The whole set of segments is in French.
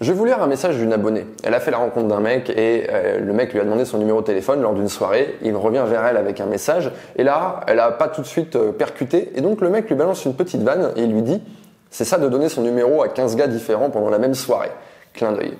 Je vais vous lire un message d'une abonnée. Elle a fait la rencontre d'un mec et euh, le mec lui a demandé son numéro de téléphone lors d'une soirée. Il revient vers elle avec un message et là, elle a pas tout de suite euh, percuté et donc le mec lui balance une petite vanne et lui dit c'est ça de donner son numéro à 15 gars différents pendant la même soirée. Clin d'œil.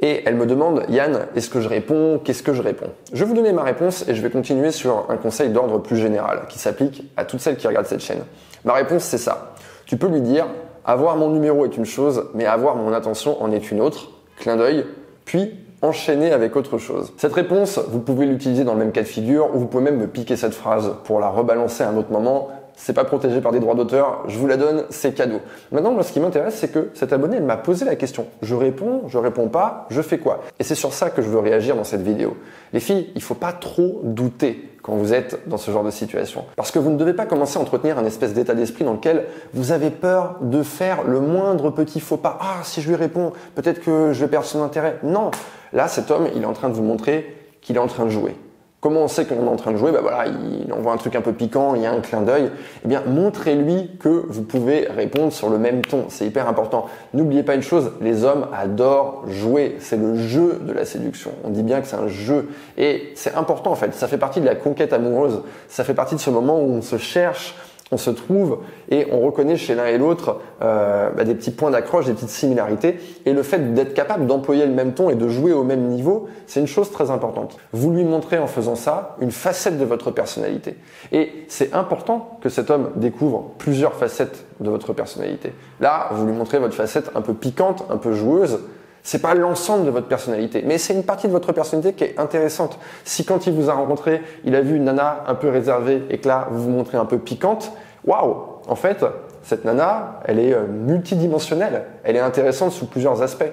Et elle me demande, Yann, est-ce que je réponds? Qu'est-ce que je réponds? Je vais vous donner ma réponse et je vais continuer sur un conseil d'ordre plus général qui s'applique à toutes celles qui regardent cette chaîne. Ma réponse, c'est ça. Tu peux lui dire, avoir mon numéro est une chose, mais avoir mon attention en est une autre. Clin d'œil. Puis, enchaîner avec autre chose. Cette réponse, vous pouvez l'utiliser dans le même cas de figure ou vous pouvez même me piquer cette phrase pour la rebalancer à un autre moment c'est pas protégé par des droits d'auteur, je vous la donne, c'est cadeau. Maintenant, moi, ce qui m'intéresse, c'est que cette abonnée, elle m'a posé la question. Je réponds, je réponds pas, je fais quoi? Et c'est sur ça que je veux réagir dans cette vidéo. Les filles, il faut pas trop douter quand vous êtes dans ce genre de situation. Parce que vous ne devez pas commencer à entretenir un espèce d'état d'esprit dans lequel vous avez peur de faire le moindre petit faux pas. Ah, si je lui réponds, peut-être que je vais perdre son intérêt. Non. Là, cet homme, il est en train de vous montrer qu'il est en train de jouer. Comment on sait qu'on est en train de jouer? Bah voilà, il envoie un truc un peu piquant, il y a un clin d'œil. Eh bien, montrez-lui que vous pouvez répondre sur le même ton. C'est hyper important. N'oubliez pas une chose, les hommes adorent jouer. C'est le jeu de la séduction. On dit bien que c'est un jeu. Et c'est important en fait. Ça fait partie de la conquête amoureuse. Ça fait partie de ce moment où on se cherche, on se trouve et on reconnaît chez l'un et l'autre euh, bah, des petits points d'accroche, des petites similarités. Et le fait d'être capable d'employer le même ton et de jouer au même niveau, c'est une chose très importante. Vous lui montrez en faisant ça une facette de votre personnalité. Et c'est important que cet homme découvre plusieurs facettes de votre personnalité. Là, vous lui montrez votre facette un peu piquante, un peu joueuse. C'est pas l'ensemble de votre personnalité, mais c'est une partie de votre personnalité qui est intéressante. Si quand il vous a rencontré, il a vu une nana un peu réservée et que là vous vous montrez un peu piquante, waouh En fait, cette nana, elle est euh, multidimensionnelle, elle est intéressante sous plusieurs aspects.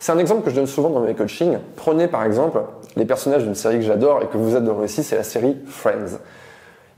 C'est un exemple que je donne souvent dans mes coachings. Prenez par exemple les personnages d'une série que j'adore et que vous adorez aussi, c'est la série Friends.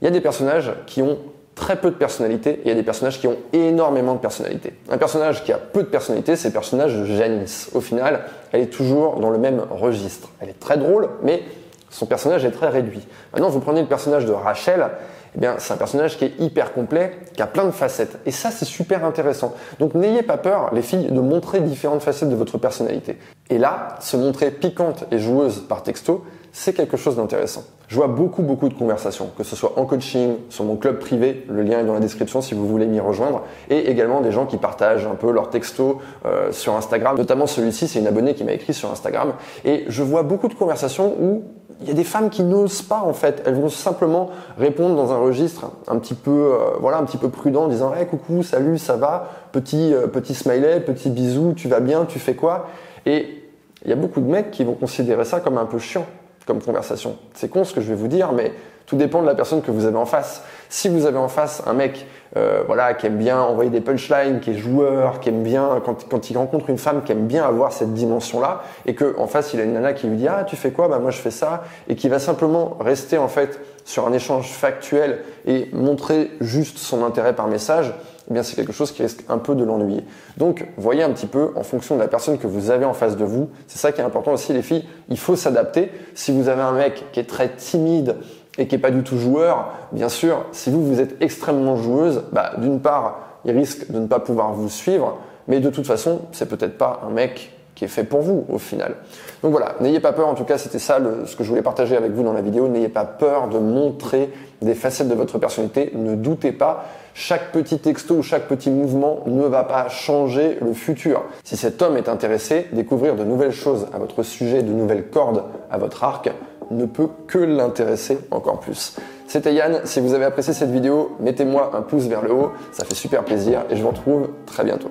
Il y a des personnages qui ont très peu de personnalité et il y a des personnages qui ont énormément de personnalité. Un personnage qui a peu de personnalité, c'est le personnage de Janice. Au final, elle est toujours dans le même registre. Elle est très drôle, mais son personnage est très réduit. Maintenant, vous prenez le personnage de Rachel, eh bien, c'est un personnage qui est hyper complet, qui a plein de facettes. Et ça, c'est super intéressant. Donc, n'ayez pas peur, les filles, de montrer différentes facettes de votre personnalité. Et là, se montrer piquante et joueuse par texto, c'est quelque chose d'intéressant. Je vois beaucoup, beaucoup de conversations, que ce soit en coaching, sur mon club privé, le lien est dans la description si vous voulez m'y rejoindre, et également des gens qui partagent un peu leurs textos euh, sur Instagram. Notamment celui-ci, c'est une abonnée qui m'a écrit sur Instagram. Et je vois beaucoup de conversations où il y a des femmes qui n'osent pas en fait. Elles vont simplement répondre dans un registre un petit peu, euh, voilà, un petit peu prudent, en disant hey, coucou, salut, ça va, petit, euh, petit smiley, petit bisou, tu vas bien, tu fais quoi? Et il y a beaucoup de mecs qui vont considérer ça comme un peu chiant comme conversation. C'est con ce que je vais vous dire, mais tout dépend de la personne que vous avez en face. Si vous avez en face un mec euh, voilà, qui aime bien envoyer des punchlines, qui est joueur, qui aime bien, quand, quand il rencontre une femme qui aime bien avoir cette dimension-là, et que en face il a une nana qui lui dit ah tu fais quoi? Bah moi je fais ça, et qui va simplement rester en fait sur un échange factuel et montrer juste son intérêt par message, eh bien c'est quelque chose qui risque un peu de l'ennuyer. Donc voyez un petit peu en fonction de la personne que vous avez en face de vous. C'est ça qui est important aussi les filles. Il faut s'adapter. Si vous avez un mec qui est très timide et qui est pas du tout joueur, bien sûr, si vous vous êtes extrêmement joueuse, bah, d'une part il risque de ne pas pouvoir vous suivre, mais de toute façon c'est peut-être pas un mec qui est fait pour vous au final. Donc voilà, n'ayez pas peur, en tout cas c'était ça ce que je voulais partager avec vous dans la vidéo, n'ayez pas peur de montrer des facettes de votre personnalité, ne doutez pas, chaque petit texto ou chaque petit mouvement ne va pas changer le futur. Si cet homme est intéressé, découvrir de nouvelles choses à votre sujet, de nouvelles cordes à votre arc, ne peut que l'intéresser encore plus. C'était Yann, si vous avez apprécié cette vidéo, mettez-moi un pouce vers le haut, ça fait super plaisir et je vous retrouve très bientôt.